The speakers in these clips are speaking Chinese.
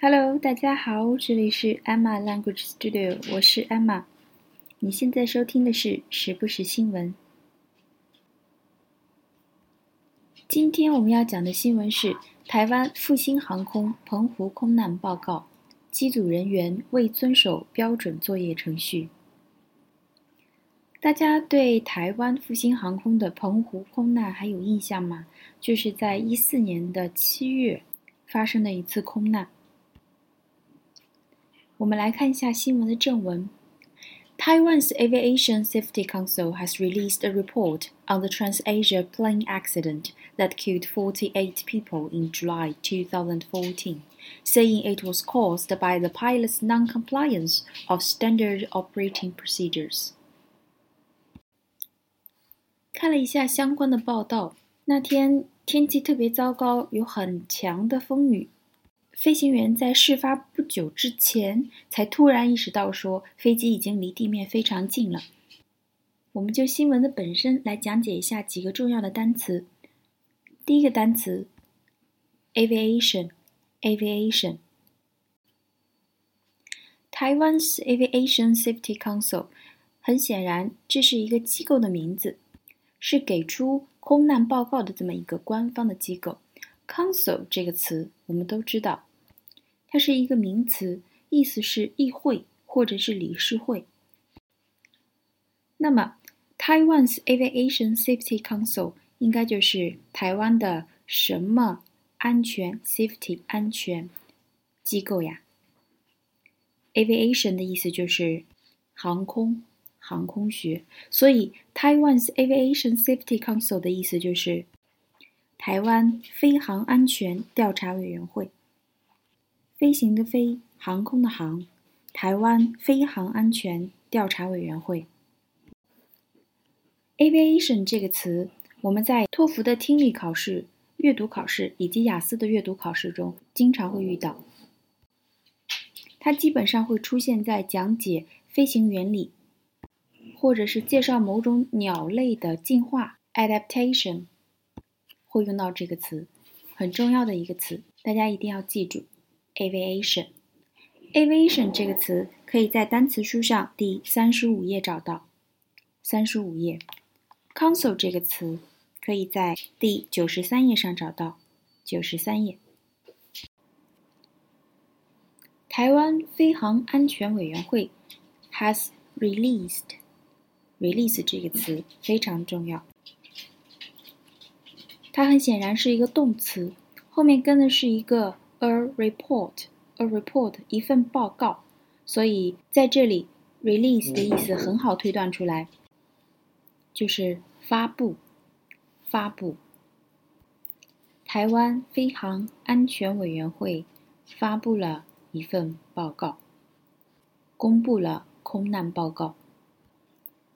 Hello，大家好，这里是 Emma Language Studio，我是 Emma。你现在收听的是时不时新闻。今天我们要讲的新闻是台湾复兴航空澎湖空难报告，机组人员未遵守标准作业程序。大家对台湾复兴航空的澎湖空难还有印象吗？就是在一四年的七月发生的一次空难。我们来看一下新闻的正文。Taiwan's Aviation Safety Council has released a report on the TransAsia plane accident that killed 48 people in July 2014, saying it was caused by the pilot's non-compliance of standard operating procedures. 看了一下相关的报道，那天天气特别糟糕，有很强的风雨。 飞行员在事发不久之前才突然意识到，说飞机已经离地面非常近了。我们就新闻的本身来讲解一下几个重要的单词。第一个单词，aviation，aviation。台湾 's Aviation Safety Council，很显然这是一个机构的名字，是给出空难报告的这么一个官方的机构。Council 这个词我们都知道。它是一个名词，意思是议会或者是理事会。那么，Taiwan's Aviation Safety Council 应该就是台湾的什么安全 safety 安全机构呀？Aviation 的意思就是航空、航空学，所以 Taiwan's Aviation Safety Council 的意思就是台湾飞航安全调查委员会。飞行的飞，航空的航，台湾飞航安全调查委员会。Aviation 这个词，我们在托福的听力考试、阅读考试以及雅思的阅读考试中经常会遇到。它基本上会出现在讲解飞行原理，或者是介绍某种鸟类的进化 （adaptation），会用到这个词，很重要的一个词，大家一定要记住。Aviation，aviation 这个词可以在单词书上第三十五页找到。三十五页，Council 这个词可以在第九十三页上找到。九十三页，台湾飞航安全委员会 has released，release 这个词非常重要。它很显然是一个动词，后面跟的是一个。A report, a report，一份报告。所以在这里，release 的意思很好推断出来，就是发布、发布。台湾飞航安全委员会发布了一份报告，公布了空难报告。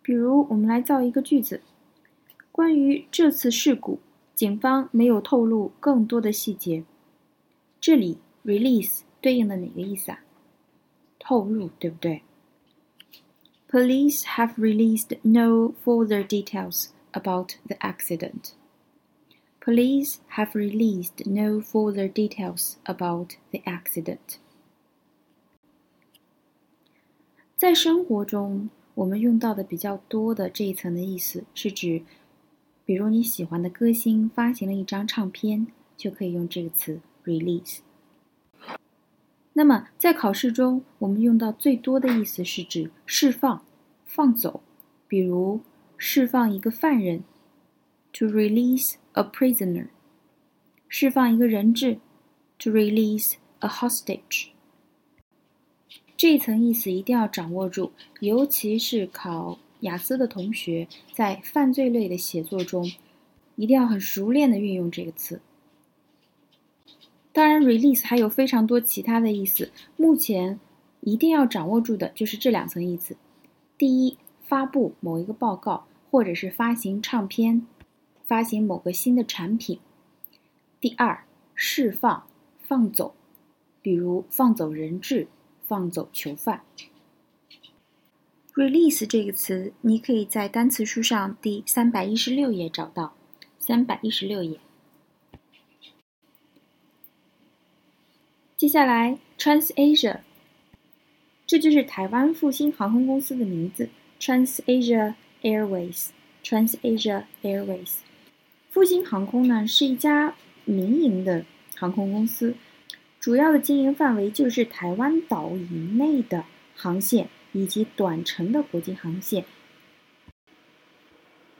比如，我们来造一个句子：关于这次事故，警方没有透露更多的细节。这里 release 对应的哪个意思啊？透露，对不对？Police have released no further details about the accident. Police have released no further details about the accident. 在生活中，我们用到的比较多的这一层的意思是指，比如你喜欢的歌星发行了一张唱片，就可以用这个词。Release。那么在考试中，我们用到最多的意思是指释放、放走，比如释放一个犯人，to release a prisoner；释放一个人质，to release a hostage。这层意思一定要掌握住，尤其是考雅思的同学，在犯罪类的写作中，一定要很熟练的运用这个词。当然，release 还有非常多其他的意思。目前一定要掌握住的就是这两层意思：第一，发布某一个报告，或者是发行唱片，发行某个新的产品；第二，释放、放走，比如放走人质、放走囚犯。release 这个词，你可以在单词书上第三百一十六页找到。三百一十六页。接下来，TransAsia，这就是台湾复兴航空公司的名字，TransAsia Airways，TransAsia Airways。复兴航空呢是一家民营的航空公司，主要的经营范围就是台湾岛以内的航线以及短程的国际航线。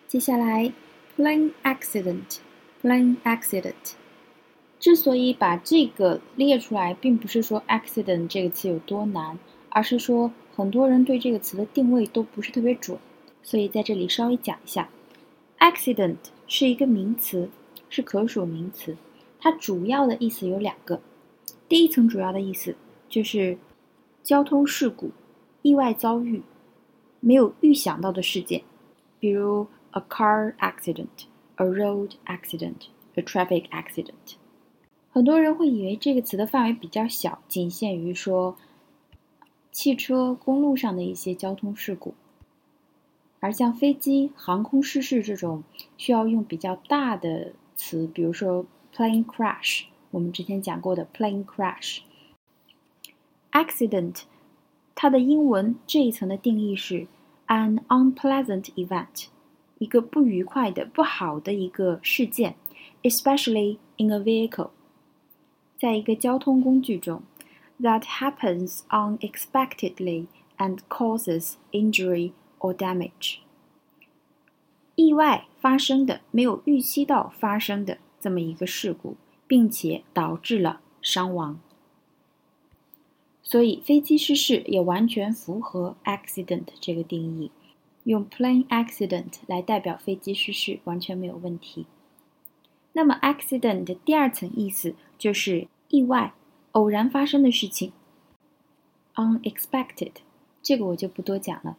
接下来，plane accident，plane accident。之所以把这个列出来，并不是说 accident 这个词有多难，而是说很多人对这个词的定位都不是特别准，所以在这里稍微讲一下。accident 是一个名词，是可数名词，它主要的意思有两个。第一层主要的意思就是交通事故、意外遭遇、没有预想到的事件，比如 a car accident、a road accident、a traffic accident。很多人会以为这个词的范围比较小，仅限于说汽车、公路上的一些交通事故，而像飞机、航空失事这种需要用比较大的词，比如说 plane crash，我们之前讲过的 plane crash，accident，它的英文这一层的定义是 an unpleasant event，一个不愉快的、不好的一个事件，especially in a vehicle。在一个交通工具中，that happens unexpectedly and causes injury or damage。意外发生的，没有预期到发生的这么一个事故，并且导致了伤亡。所以飞机失事也完全符合 accident 这个定义，用 plane accident 来代表飞机失事完全没有问题。那么，accident 的第二层意思就是意外、偶然发生的事情。unexpected，这个我就不多讲了。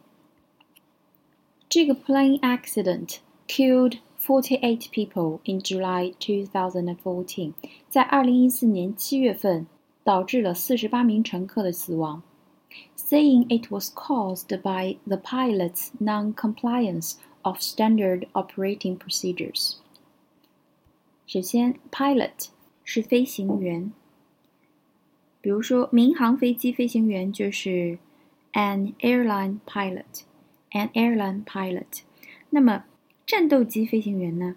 这个 plane accident killed forty-eight people in July 2014，在二零一四年七月份导致了四十八名乘客的死亡。Saying it was caused by the pilot's non-compliance of standard operating procedures。首先，pilot 是飞行员，比如说民航飞机飞行员就是 an airline pilot，an airline pilot。那么战斗机飞行员呢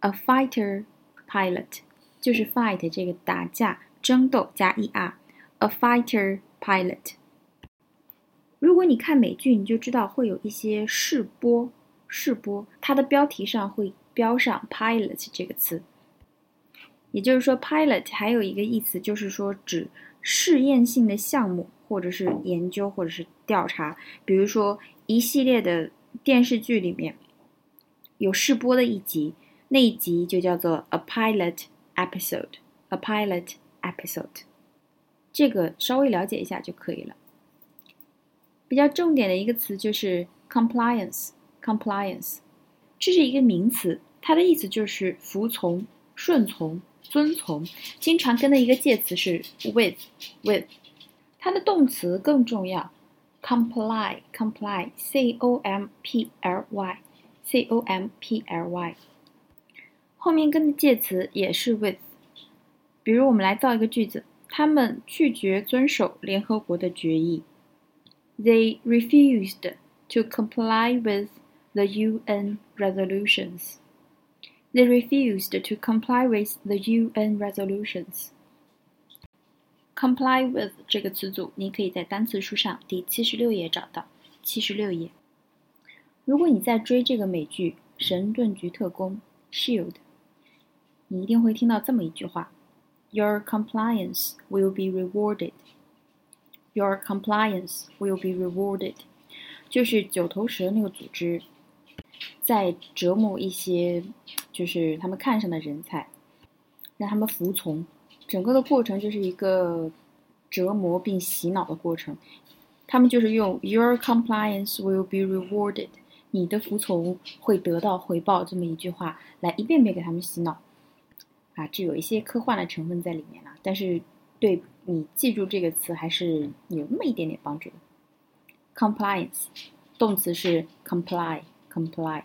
？a fighter pilot 就是 fight 这个打架、争斗加 er，a fighter pilot。如果你看美剧，你就知道会有一些试播，试播它的标题上会。标上 pilot 这个词，也就是说，pilot 还有一个意思，就是说指试验性的项目，或者是研究，或者是调查。比如说，一系列的电视剧里面有试播的一集，那一集就叫做 a pilot episode，a pilot episode。这个稍微了解一下就可以了。比较重点的一个词就是 compliance，compliance。这是一个名词，它的意思就是服从、顺从、遵从。经常跟的一个介词是 with，with。它的动词更重要，comply，comply，c o m p l y，c o m p l y。后面跟的介词也是 with。比如我们来造一个句子：他们拒绝遵守联合国的决议。They refused to comply with. the UN resolutions. They refused to comply with the UN resolutions. Comply with 这个词组，你可以在单词书上第七十六页找到。七十六页。如果你在追这个美剧《神盾局特工》（Shield），你一定会听到这么一句话：“Your compliance will be rewarded. Your compliance will be rewarded.” 就是九头蛇那个组织 在折磨一些，就是他们看上的人才，让他们服从。整个的过程就是一个折磨并洗脑的过程。他们就是用 “Your compliance will be rewarded”，你的服从会得到回报这么一句话来一遍遍给他们洗脑。啊，这有一些科幻的成分在里面了，但是对你记住这个词还是有那么一点点帮助的。Compliance，动词是 comply comply，。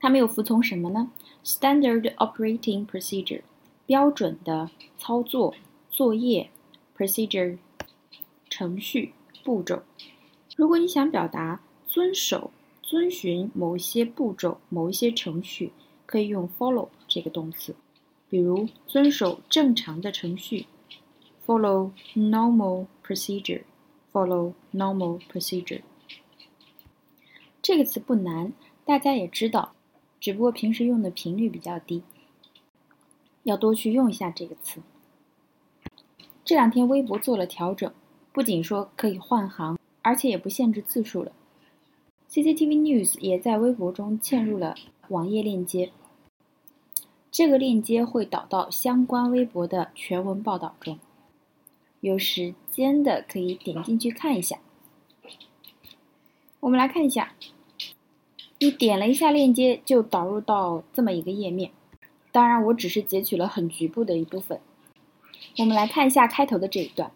他没有服从什么呢？Standard operating procedure，标准的操作、作业 （procedure） 程序、步骤。如果你想表达遵守、遵循某一些步骤、某一些程序，可以用 follow 这个动词。比如遵守正常的程序，follow normal procedure，follow normal procedure。这个词不难，大家也知道，只不过平时用的频率比较低，要多去用一下这个词。这两天微博做了调整，不仅说可以换行。而且也不限制字数了。CCTV News 也在微博中嵌入了网页链接，这个链接会导到相关微博的全文报道中。有时间的可以点进去看一下。我们来看一下，你点了一下链接，就导入到这么一个页面。当然，我只是截取了很局部的一部分。我们来看一下开头的这一段。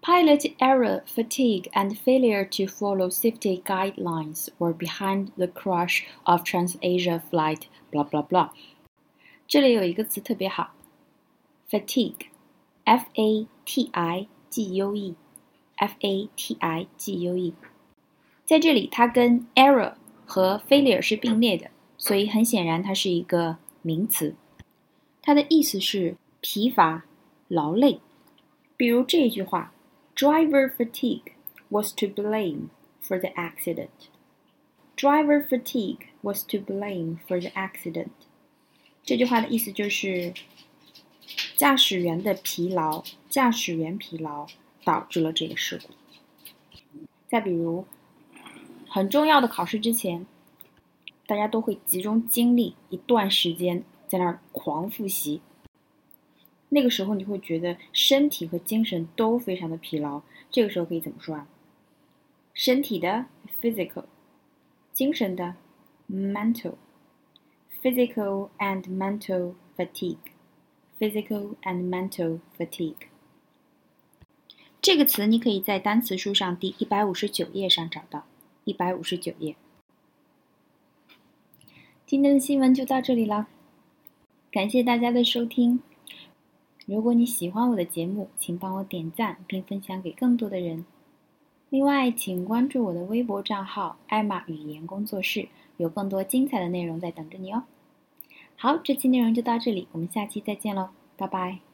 Pilot error, fatigue, and failure to follow safety guidelines were behind the crash of TransAsia flight. Blah blah blah. 这里有一个词特别好，fatigue，f a t i g u e，f a t i g u e，在这里它跟 error 和 failure 是并列的，所以很显然它是一个名词。它的意思是疲乏、劳累。比如这句话。Driver fatigue was to blame for the accident. Driver fatigue was to blame for the accident. 这句话的意思就是驾驶员的疲劳，驾驶员疲劳导致了这个事故。再比如，很重要的考试之前，大家都会集中精力一段时间在那儿狂复习。那个时候你会觉得身体和精神都非常的疲劳，这个时候可以怎么说啊？身体的 physical，精神的 mental，physical and mental fatigue，physical and mental fatigue。这个词你可以在单词书上第一百五十九页上找到，一百五十九页。今天的新闻就到这里了，感谢大家的收听。如果你喜欢我的节目，请帮我点赞并分享给更多的人。另外，请关注我的微博账号“艾玛语言工作室”，有更多精彩的内容在等着你哦。好，这期内容就到这里，我们下期再见喽，拜拜。